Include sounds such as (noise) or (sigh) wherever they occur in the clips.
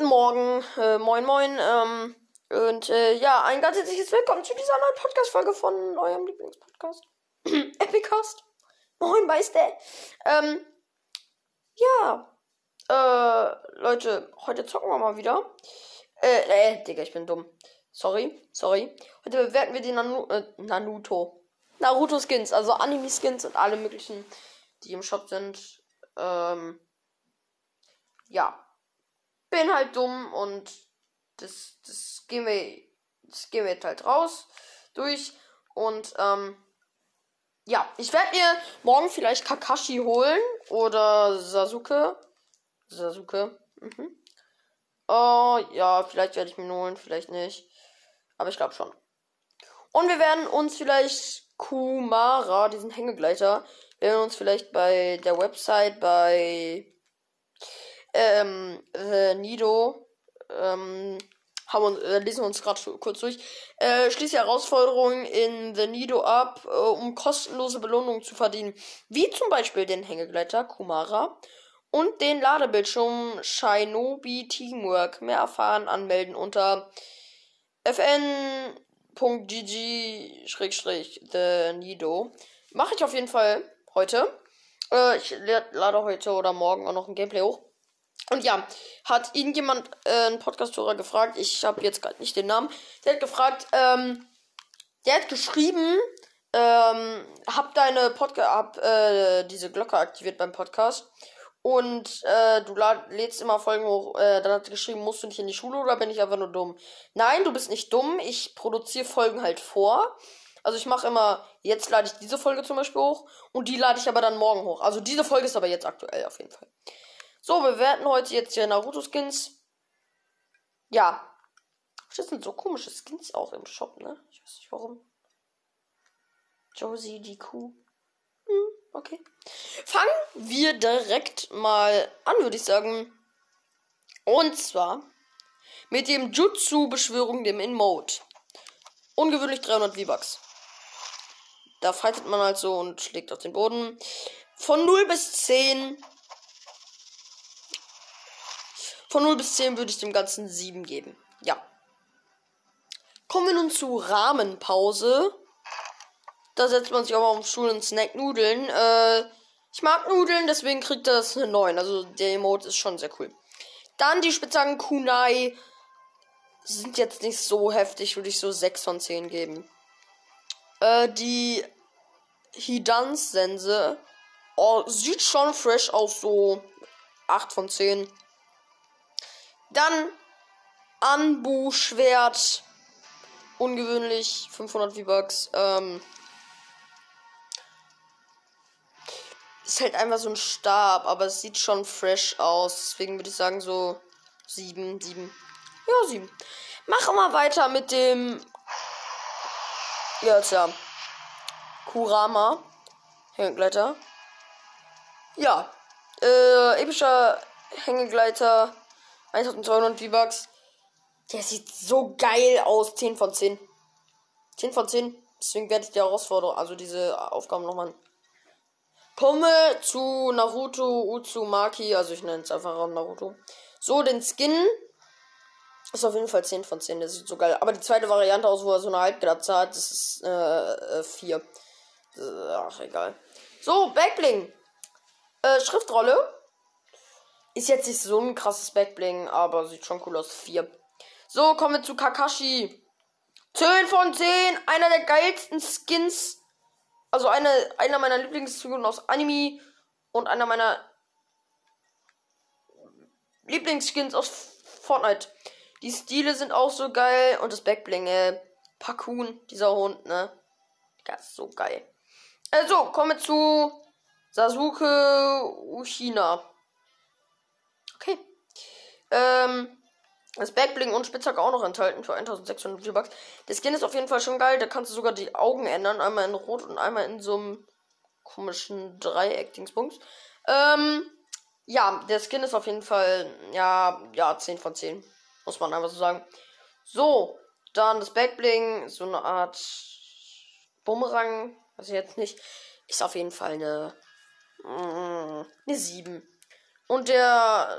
Morgen, äh, moin moin. Ähm, und äh, ja, ein ganz herzliches Willkommen zu dieser neuen Podcast-Folge von eurem Lieblingspodcast. (clears throat) Epicast. Moin, du? Ähm, ja. Äh, Leute, heute zocken wir mal wieder. Äh, äh, Digga, ich bin dumm. Sorry, sorry. Heute bewerten wir die Nanu äh, Naruto. Naruto Skins, also Anime Skins und alle möglichen, die im Shop sind. Ähm, ja bin halt dumm und das, das gehen wir, das gehen wir jetzt halt raus durch und ähm, ja, ich werde mir morgen vielleicht Kakashi holen oder Sasuke. Sasuke. Mhm. Oh, ja, vielleicht werde ich mir holen, vielleicht nicht. Aber ich glaube schon. Und wir werden uns vielleicht Kumara, diesen Hängegleiter, werden uns vielleicht bei der Website bei ähm, äh, Nido, ähm, haben wir, äh, lesen wir uns gerade kurz durch. Äh, schließe Herausforderungen in The Nido ab, äh, um kostenlose Belohnungen zu verdienen. Wie zum Beispiel den Hängegleiter Kumara und den Ladebildschirm Shinobi Teamwork. Mehr erfahren, anmelden unter fn.gg-the Nido. Mache ich auf jeden Fall heute. Äh, ich lade heute oder morgen auch noch ein Gameplay hoch. Und ja, hat irgendjemand, äh, ein Podcast-Hörer gefragt, ich habe jetzt gerade nicht den Namen, der hat gefragt, ähm, der hat geschrieben, ähm, hab deine Podcast, hab äh, diese Glocke aktiviert beim Podcast und äh, du lädst immer Folgen hoch, äh, dann hat er geschrieben, musst du nicht in die Schule oder bin ich einfach nur dumm? Nein, du bist nicht dumm, ich produziere Folgen halt vor. Also ich mache immer, jetzt lade ich diese Folge zum Beispiel hoch und die lade ich aber dann morgen hoch. Also diese Folge ist aber jetzt aktuell auf jeden Fall. So, wir bewerten heute jetzt hier Naruto-Skins. Ja. Das sind so komische Skins auch im Shop, ne? Ich weiß nicht warum. Josie, die Kuh. Hm, okay. Fangen wir direkt mal an, würde ich sagen. Und zwar mit dem Jutsu-Beschwörung, dem In-Mode. Ungewöhnlich 300 V-Bucks. Da fightet man halt so und schlägt auf den Boden. Von 0 bis 10 von 0 bis 10 würde ich dem Ganzen 7 geben. Ja. Kommen wir nun zu Rahmenpause. Da setzt man sich auch mal auf Stuhl und snackt Nudeln. Äh, ich mag Nudeln, deswegen kriegt das eine 9. Also der Emote ist schon sehr cool. Dann die Spitzhacken Kunai sind jetzt nicht so heftig, würde ich so 6 von 10 geben. Äh, die Hidans-Sense oh, sieht schon fresh aus, so 8 von 10. Dann Anbu-Schwert. Ungewöhnlich. 500 V-Bucks. Ähm, ist halt einfach so ein Stab, aber es sieht schon fresh aus. Deswegen würde ich sagen so 7, 7. Ja, 7. Machen wir weiter mit dem. Ja, jetzt ja. Kurama. Hängegleiter. Ja. Äh, epischer Hängegleiter. 1200 V-Bucks. Der sieht so geil aus. 10 von 10. 10 von 10. Deswegen werde ich die Herausforderung, also diese Aufgaben nochmal. Komme zu Naruto Uzumaki. Also ich nenne es einfach Naruto. So, den Skin. Ist auf jeden Fall 10 von 10. Der sieht so geil. Aber die zweite Variante aus, wo er so eine Halbglatze hat, das ist äh, 4. Äh, ach, egal. So, Backbling. Äh, Schriftrolle. Ist jetzt nicht so ein krasses Backbling, aber sieht schon cool aus. 4. So, kommen wir zu Kakashi. 10 von 10. Einer der geilsten Skins. Also eine, einer meiner Lieblingsfiguren aus Anime. Und einer meiner Lieblingsskins aus Fortnite. Die Stile sind auch so geil. Und das Backbling, äh, Pakun, dieser Hund, ne? Ist so geil. Also, kommen wir zu Sasuke Uchina. Okay. Ähm, das Backbling und Spitzhack auch noch enthalten für 1600 V-Bucks. Der Skin ist auf jeden Fall schon geil. Da kannst du sogar die Augen ändern. Einmal in Rot und einmal in so einem komischen Dreieck-Dingsbums. Ähm, ja, der Skin ist auf jeden Fall, ja, ja, 10 von 10. Muss man einfach so sagen. So, dann das Backbling, so eine Art Bumerang, weiß ich jetzt nicht. Ist auf jeden Fall eine, mm, eine 7. Und der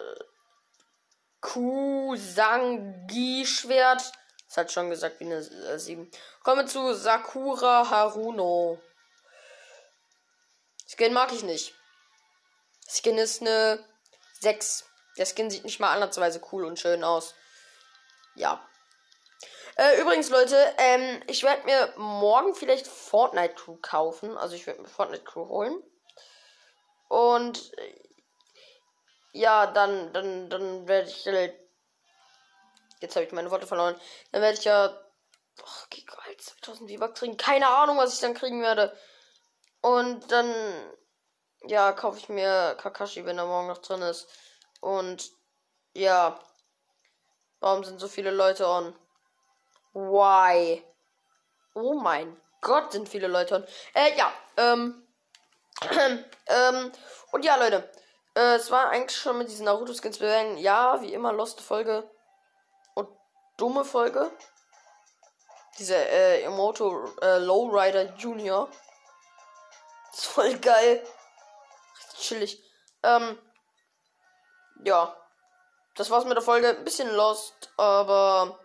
Kusangi-Schwert. Das hat schon gesagt wie eine äh, 7. Kommen wir zu Sakura Haruno. Skin mag ich nicht. Skin ist eine 6. Der Skin sieht nicht mal ansatzweise cool und schön aus. Ja. Äh, übrigens, Leute, ähm, ich werde mir morgen vielleicht Fortnite Crew kaufen. Also ich werde mir Fortnite Crew holen. Und äh, ja, dann, dann, dann werde ich halt. Jetzt habe ich meine Worte verloren. Dann werde ich ja. Oh, Giga, 2000 V-Bucks kriegen. Keine Ahnung, was ich dann kriegen werde. Und dann. Ja, kaufe ich mir Kakashi, wenn er morgen noch drin ist. Und. Ja. Warum sind so viele Leute on? Why? Oh mein Gott, sind viele Leute on. Äh, ja. Ähm. (clears throat) ähm. Und ja, Leute. Äh, es war eigentlich schon mit diesen Naruto-Skins bewerten. Ja, wie immer, Lost Folge. Und dumme Folge. Diese äh, Emoto äh, Lowrider Junior. Ist voll geil. Richtig chillig. Ähm, ja. Das war's mit der Folge. Ein bisschen lost, aber.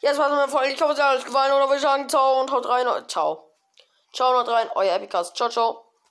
Ja, das war's mit der Folge. Ich hoffe, es hat euch gefallen. Oder würde ich sagen, ciao und haut rein. Ciao. Ciao, haut rein. Euer Epicast. Ciao, ciao.